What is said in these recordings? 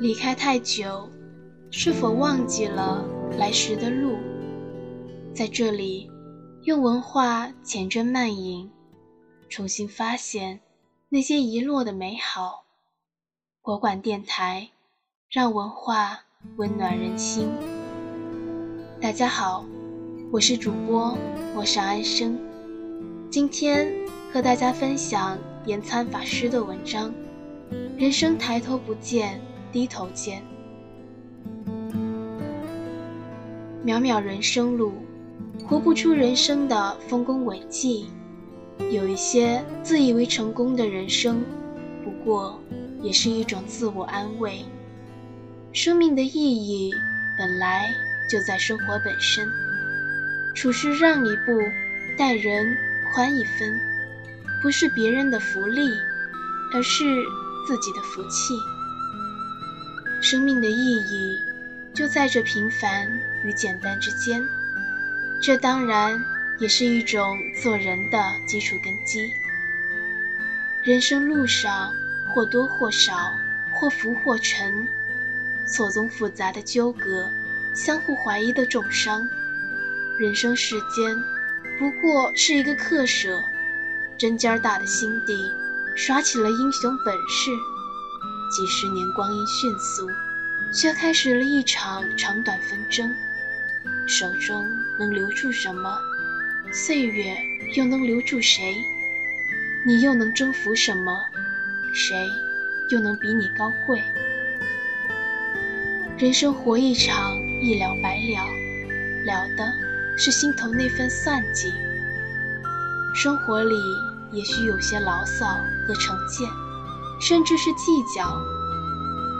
离开太久，是否忘记了来时的路？在这里，用文化浅斟慢饮，重新发现那些遗落的美好。国馆电台，让文化温暖人心。大家好，我是主播陌上安生，今天和大家分享延参法师的文章：人生抬头不见低头见，渺渺人生路。活不出人生的丰功伟绩，有一些自以为成功的人生，不过也是一种自我安慰。生命的意义本来就在生活本身，处事让一步，待人宽一分，不是别人的福利，而是自己的福气。生命的意义就在这平凡与简单之间。这当然也是一种做人的基础根基。人生路上或多或少，或浮或沉，错综复杂的纠葛，相互怀疑的重伤。人生世间，不过是一个客舍，针尖大的心地，耍起了英雄本事。几十年光阴迅速，却开始了一场长短纷争。手中能留住什么？岁月又能留住谁？你又能征服什么？谁又能比你高贵？人生活一场，一了百了，了的是心头那份算计。生活里也许有些牢骚和成见，甚至是计较。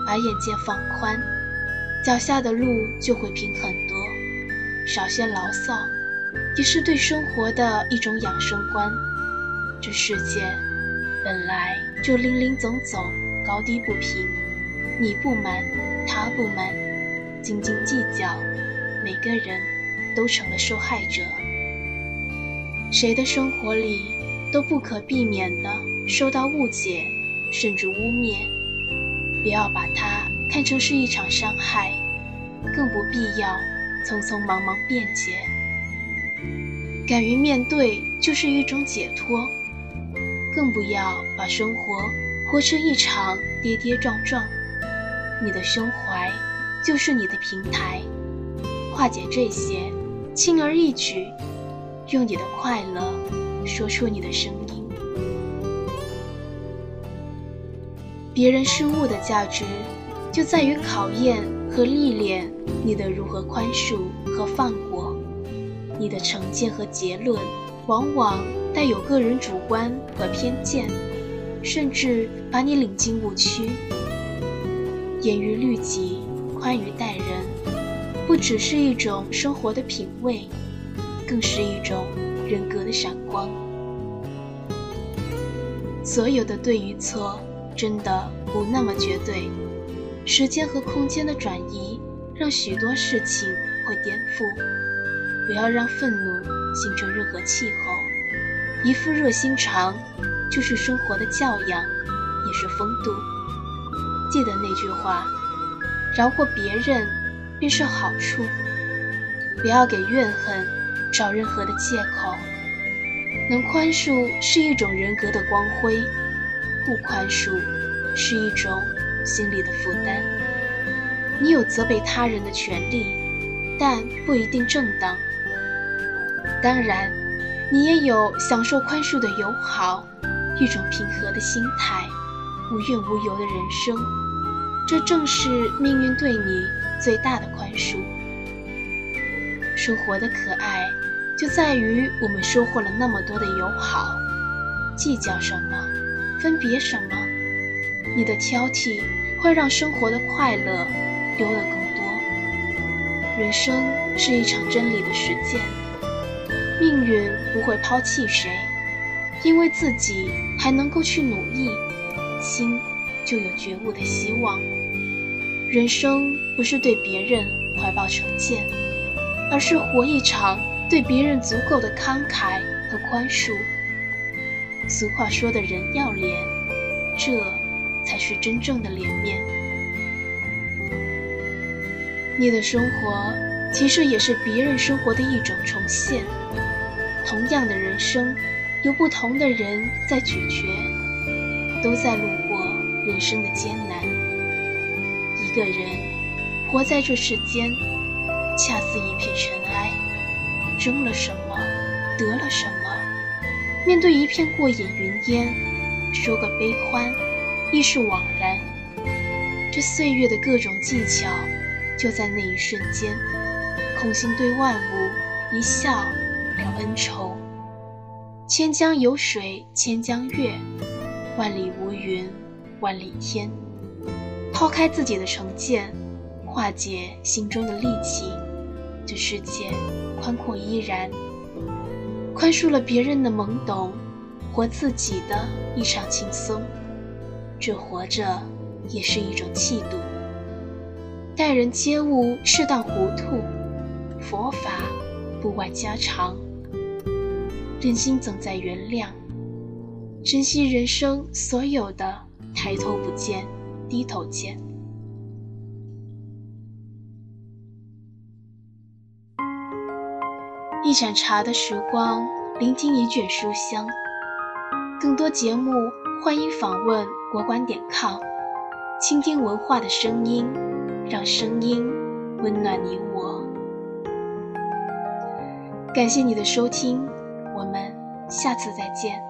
把眼界放宽，脚下的路就会平很多。少些牢骚，也是对生活的一种养生观。这世界本来就林林总总，高低不平，你不满，他不满，斤斤计较，每个人都成了受害者。谁的生活里都不可避免的受到误解，甚至污蔑。不要把它看成是一场伤害，更不必要。匆匆忙忙辩解，敢于面对就是一种解脱。更不要把生活活成一场跌跌撞撞。你的胸怀就是你的平台，化解这些，轻而易举。用你的快乐说出你的声别人失误的价值，就在于考验。和历练，你的如何宽恕和放过？你的成见和结论，往往带有个人主观和偏见，甚至把你领进误区。严于律己，宽于待人，不只是一种生活的品味，更是一种人格的闪光。所有的对与错，真的不那么绝对。时间和空间的转移，让许多事情会颠覆。不要让愤怒形成任何气候。一副热心肠，就是生活的教养，也是风度。记得那句话：饶过别人，便是好处。不要给怨恨找任何的借口。能宽恕是一种人格的光辉，不宽恕是一种。心理的负担，你有责备他人的权利，但不一定正当。当然，你也有享受宽恕的友好，一种平和的心态，无怨无尤的人生。这正是命运对你最大的宽恕。生活的可爱，就在于我们收获了那么多的友好。计较什么？分别什么？你的挑剔会让生活的快乐丢得更多。人生是一场真理的实践，命运不会抛弃谁，因为自己还能够去努力，心就有觉悟的希望。人生不是对别人怀抱成见，而是活一场对别人足够的慷慨和宽恕。俗话说的人要脸，这。才是真正的脸面。你的生活其实也是别人生活的一种重现。同样的人生，有不同的人在咀嚼，都在路过人生的艰难。一个人活在这世间，恰似一片尘埃，争了什么，得了什么？面对一片过眼云烟，说个悲欢，亦是枉然。这岁月的各种技巧，就在那一瞬间，空心对万物一笑了恩仇。千江有水千江月，万里无云万里天。抛开自己的成见，化解心中的戾气，这世界宽阔依然。宽恕了别人的懵懂，活自己的异常轻松。这活着也是一种气度。待人接物适当糊涂，佛法不外家常。人心总在原谅，珍惜人生所有的抬头不见低头见。一盏茶的时光，聆听一卷书香。更多节目，欢迎访问国馆点 com，倾听文化的声音，让声音温暖你我。感谢你的收听，我们下次再见。